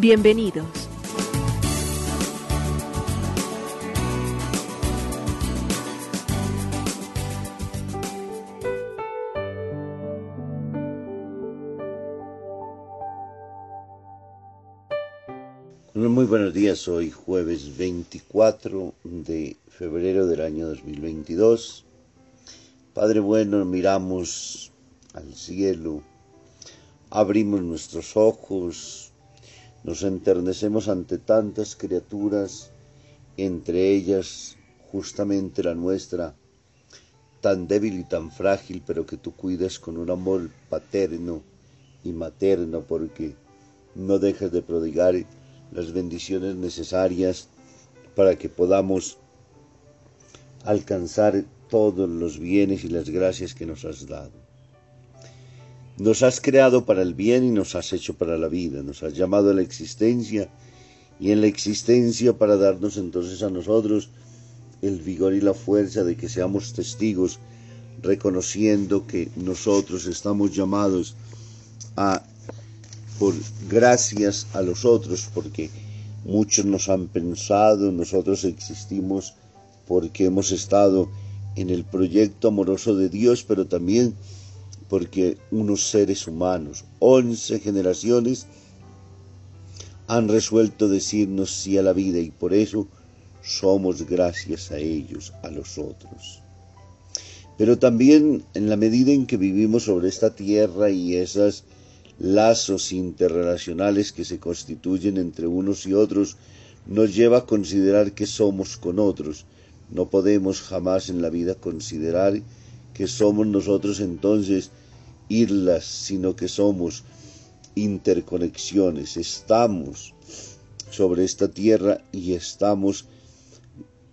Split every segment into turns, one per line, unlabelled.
Bienvenidos.
Muy buenos días, hoy jueves 24 de febrero del año 2022. Padre bueno, miramos al cielo, abrimos nuestros ojos, nos enternecemos ante tantas criaturas, entre ellas justamente la nuestra, tan débil y tan frágil, pero que tú cuidas con un amor paterno y materno, porque no dejas de prodigar las bendiciones necesarias para que podamos alcanzar todos los bienes y las gracias que nos has dado. Nos has creado para el bien y nos has hecho para la vida, nos has llamado a la existencia y en la existencia para darnos entonces a nosotros el vigor y la fuerza de que seamos testigos, reconociendo que nosotros estamos llamados a por gracias a los otros, porque muchos nos han pensado, nosotros existimos porque hemos estado en el proyecto amoroso de Dios, pero también porque unos seres humanos, once generaciones, han resuelto decirnos sí a la vida y por eso somos gracias a ellos, a los otros. Pero también en la medida en que vivimos sobre esta tierra y esas lazos interrelacionales que se constituyen entre unos y otros nos lleva a considerar que somos con otros. No podemos jamás en la vida considerar que somos nosotros entonces islas, sino que somos interconexiones. Estamos sobre esta tierra y estamos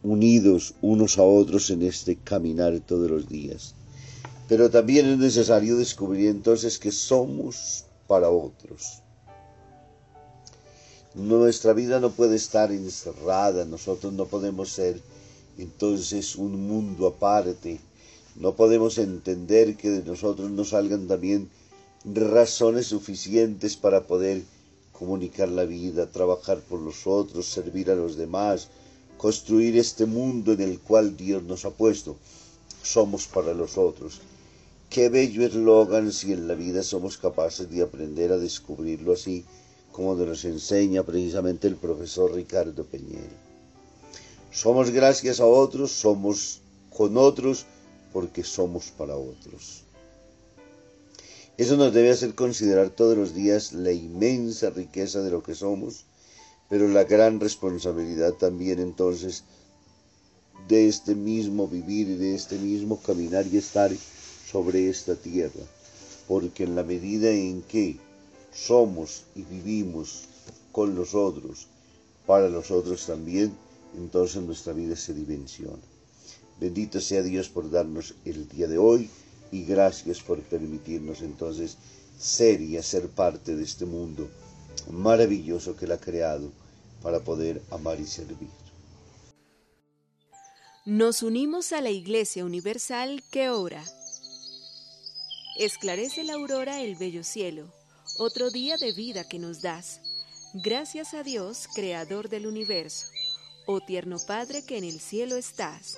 unidos unos a otros en este caminar todos los días. Pero también es necesario descubrir entonces que somos para otros. Nuestra vida no puede estar encerrada, nosotros no podemos ser entonces un mundo aparte, no podemos entender que de nosotros no salgan también razones suficientes para poder comunicar la vida, trabajar por los otros, servir a los demás, construir este mundo en el cual Dios nos ha puesto. Somos para los otros. Qué bello eslogan si en la vida somos capaces de aprender a descubrirlo así como nos enseña precisamente el profesor Ricardo Peñero. Somos gracias a otros, somos con otros porque somos para otros. Eso nos debe hacer considerar todos los días la inmensa riqueza de lo que somos, pero la gran responsabilidad también entonces de este mismo vivir y de este mismo caminar y estar sobre esta tierra, porque en la medida en que somos y vivimos con los otros, para los otros también, entonces nuestra vida se dimensiona. Bendito sea Dios por darnos el día de hoy y gracias por permitirnos entonces ser y hacer parte de este mundo maravilloso que Él ha creado para poder amar y servir.
Nos unimos a la Iglesia Universal que ora. Esclarece la aurora el bello cielo, otro día de vida que nos das. Gracias a Dios, Creador del universo, oh tierno Padre que en el cielo estás.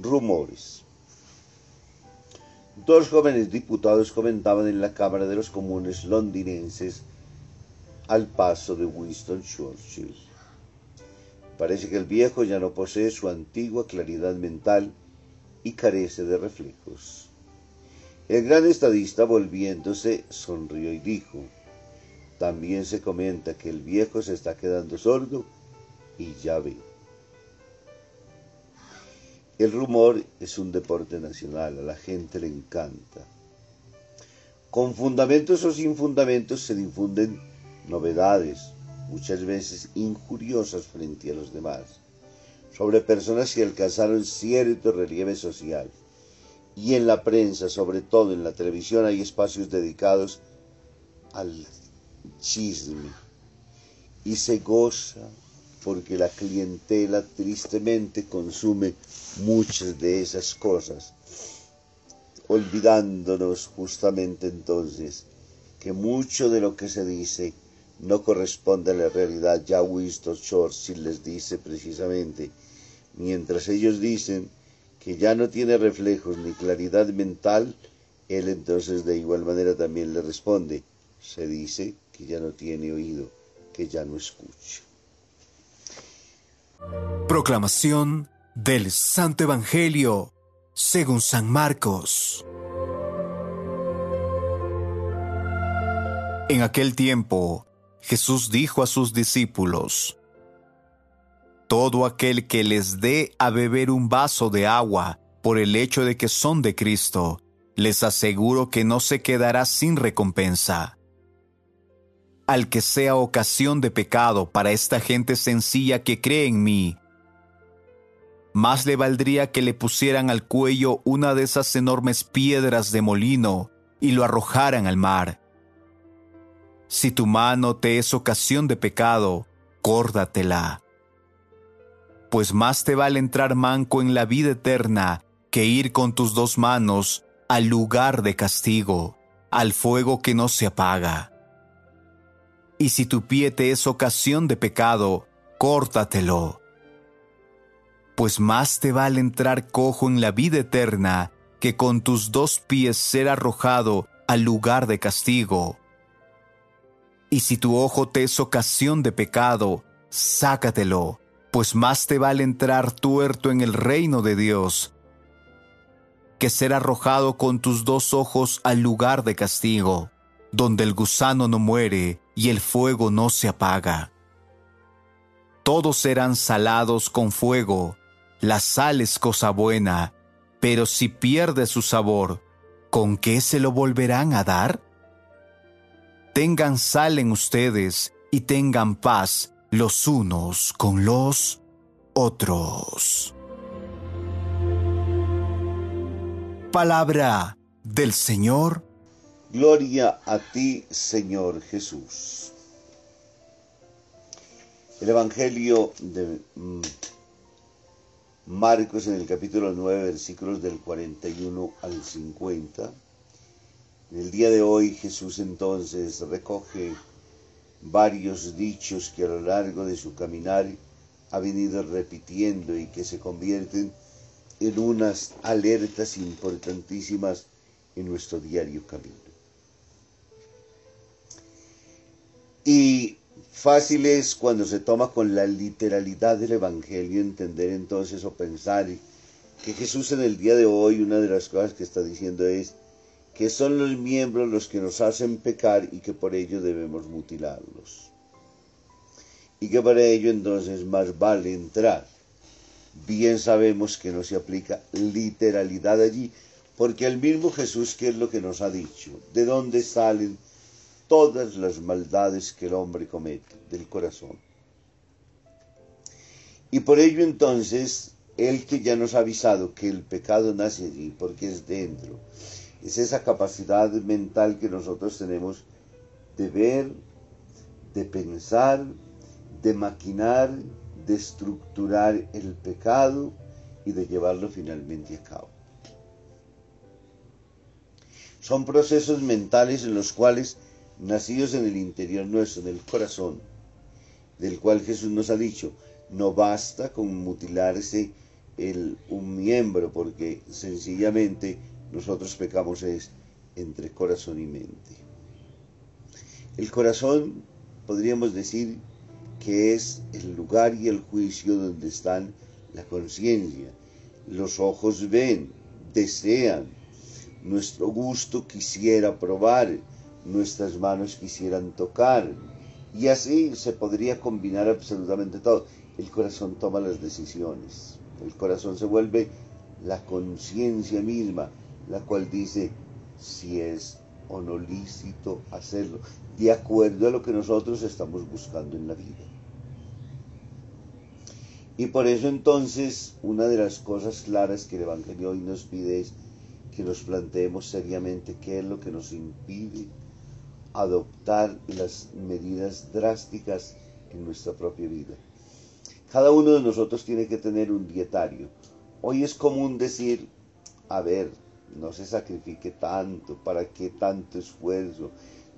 Rumores. Dos jóvenes diputados comentaban en la Cámara de los Comunes londinenses al paso de Winston Churchill. Parece que el viejo ya no posee su antigua claridad mental y carece de reflejos. El gran estadista volviéndose sonrió y dijo, también se comenta que el viejo se está quedando sordo y ya ve. El rumor es un deporte nacional, a la gente le encanta. Con fundamentos o sin fundamentos se difunden novedades, muchas veces injuriosas frente a los demás, sobre personas que alcanzaron cierto relieve social. Y en la prensa, sobre todo en la televisión, hay espacios dedicados al chisme. Y se goza porque la clientela tristemente consume muchas de esas cosas, olvidándonos justamente entonces que mucho de lo que se dice no corresponde a la realidad. Ya Winston Churchill les dice precisamente, mientras ellos dicen que ya no tiene reflejos ni claridad mental, él entonces de igual manera también le responde, se dice que ya no tiene oído, que ya no escucha.
Proclamación del Santo Evangelio según San Marcos. En aquel tiempo, Jesús dijo a sus discípulos, Todo aquel que les dé a beber un vaso de agua por el hecho de que son de Cristo, les aseguro que no se quedará sin recompensa al que sea ocasión de pecado para esta gente sencilla que cree en mí. Más le valdría que le pusieran al cuello una de esas enormes piedras de molino y lo arrojaran al mar. Si tu mano te es ocasión de pecado, córdatela. Pues más te vale entrar manco en la vida eterna que ir con tus dos manos al lugar de castigo, al fuego que no se apaga y si tu pie te es ocasión de pecado, córtatelo. Pues más te vale entrar cojo en la vida eterna que con tus dos pies ser arrojado al lugar de castigo. Y si tu ojo te es ocasión de pecado, sácatelo, pues más te vale entrar tuerto en el reino de Dios que ser arrojado con tus dos ojos al lugar de castigo donde el gusano no muere y el fuego no se apaga. Todos serán salados con fuego, la sal es cosa buena, pero si pierde su sabor, ¿con qué se lo volverán a dar? Tengan sal en ustedes y tengan paz los unos con los otros. Palabra del Señor
Gloria a ti, Señor Jesús. El Evangelio de mm, Marcos en el capítulo 9, versículos del 41 al 50. En el día de hoy Jesús entonces recoge varios dichos que a lo largo de su caminar ha venido repitiendo y que se convierten en unas alertas importantísimas en nuestro diario camino. Fácil es cuando se toma con la literalidad del Evangelio entender entonces o pensar que Jesús en el día de hoy una de las cosas que está diciendo es que son los miembros los que nos hacen pecar y que por ello debemos mutilarlos. Y que para ello entonces más vale entrar. Bien sabemos que no se aplica literalidad allí, porque el mismo Jesús, ¿qué es lo que nos ha dicho? ¿De dónde salen todas las maldades que el hombre comete del corazón. Y por ello entonces, el que ya nos ha avisado que el pecado nace allí, porque es dentro, Es esa capacidad mental que nosotros tenemos de ver, de pensar, de maquinar, de estructurar el pecado y de llevarlo finalmente a cabo. Son procesos mentales en los cuales, nacidos en el interior nuestro, en el corazón, del cual Jesús nos ha dicho, no basta con mutilarse el, un miembro, porque sencillamente nosotros pecamos es entre corazón y mente. El corazón, podríamos decir, que es el lugar y el juicio donde están la conciencia. Los ojos ven, desean, nuestro gusto quisiera probar, nuestras manos quisieran tocar, y así se podría combinar absolutamente todo. El corazón toma las decisiones, el corazón se vuelve la conciencia misma, la cual dice si es o no lícito hacerlo, de acuerdo a lo que nosotros estamos buscando en la vida. Y por eso entonces una de las cosas claras que el Evangelio hoy nos pide es que nos planteemos seriamente qué es lo que nos impide adoptar las medidas drásticas en nuestra propia vida. Cada uno de nosotros tiene que tener un dietario. Hoy es común decir, a ver, no se sacrifique tanto, ¿para qué tanto esfuerzo?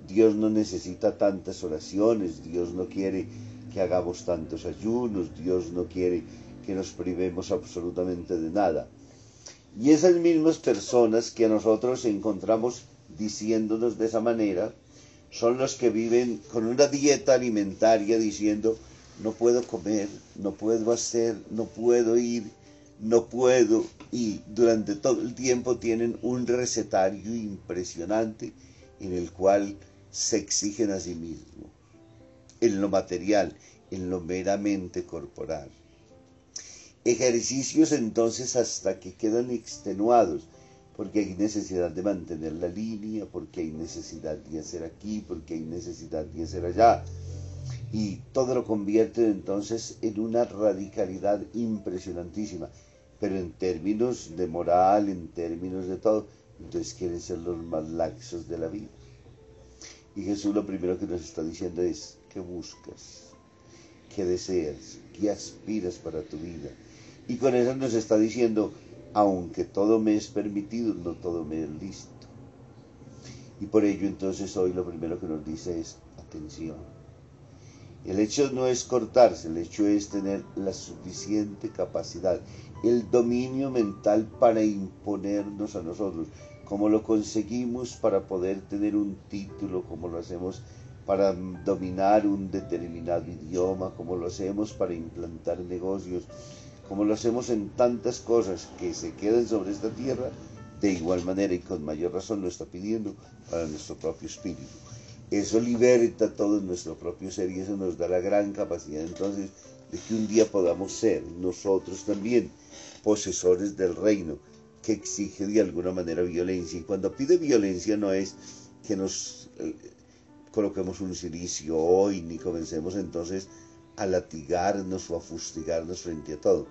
Dios no necesita tantas oraciones, Dios no quiere que hagamos tantos ayunos, Dios no quiere que nos privemos absolutamente de nada. Y esas mismas personas que nosotros encontramos diciéndonos de esa manera, son los que viven con una dieta alimentaria diciendo, no puedo comer, no puedo hacer, no puedo ir, no puedo, y durante todo el tiempo tienen un recetario impresionante en el cual se exigen a sí mismos, en lo material, en lo meramente corporal. Ejercicios entonces hasta que quedan extenuados, porque hay necesidad de mantener la línea, porque hay necesidad de hacer aquí, porque hay necesidad de hacer allá. Y todo lo convierte entonces en una radicalidad impresionantísima pero en términos de moral, en términos de todo, entonces quieren ser los más laxos de la vida. Y Jesús lo primero que nos está diciendo es, ¿qué buscas? ¿Qué deseas? ¿Qué aspiras para tu vida? Y con eso nos está diciendo, aunque todo me es permitido, no todo me es listo. Y por ello entonces hoy lo primero que nos dice es, atención. El hecho no es cortarse, el hecho es tener la suficiente capacidad el dominio mental para imponernos a nosotros, como lo conseguimos para poder tener un título, como lo hacemos para dominar un determinado idioma, como lo hacemos para implantar negocios, como lo hacemos en tantas cosas que se quedan sobre esta tierra, de igual manera y con mayor razón lo está pidiendo para nuestro propio espíritu. Eso liberta todo nuestro propio ser y eso nos da la gran capacidad entonces de que un día podamos ser nosotros también posesores del reino, que exige de alguna manera violencia. Y cuando pide violencia no es que nos eh, coloquemos un silicio hoy, ni comencemos entonces a latigarnos o a fustigarnos frente a todo,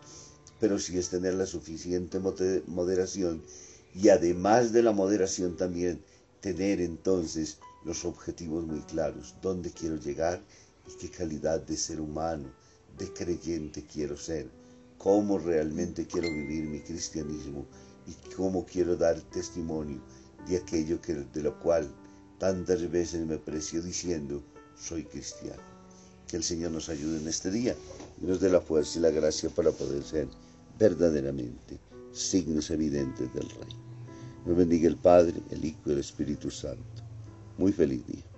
pero sí es tener la suficiente moderación y además de la moderación también tener entonces los objetivos muy claros, dónde quiero llegar y qué calidad de ser humano, de creyente quiero ser cómo realmente quiero vivir mi cristianismo y cómo quiero dar testimonio de aquello que, de lo cual tantas veces me precio diciendo, soy cristiano. Que el Señor nos ayude en este día y nos dé la fuerza y la gracia para poder ser verdaderamente signos evidentes del Rey. Nos bendiga el Padre, el Hijo y el Espíritu Santo. Muy feliz día.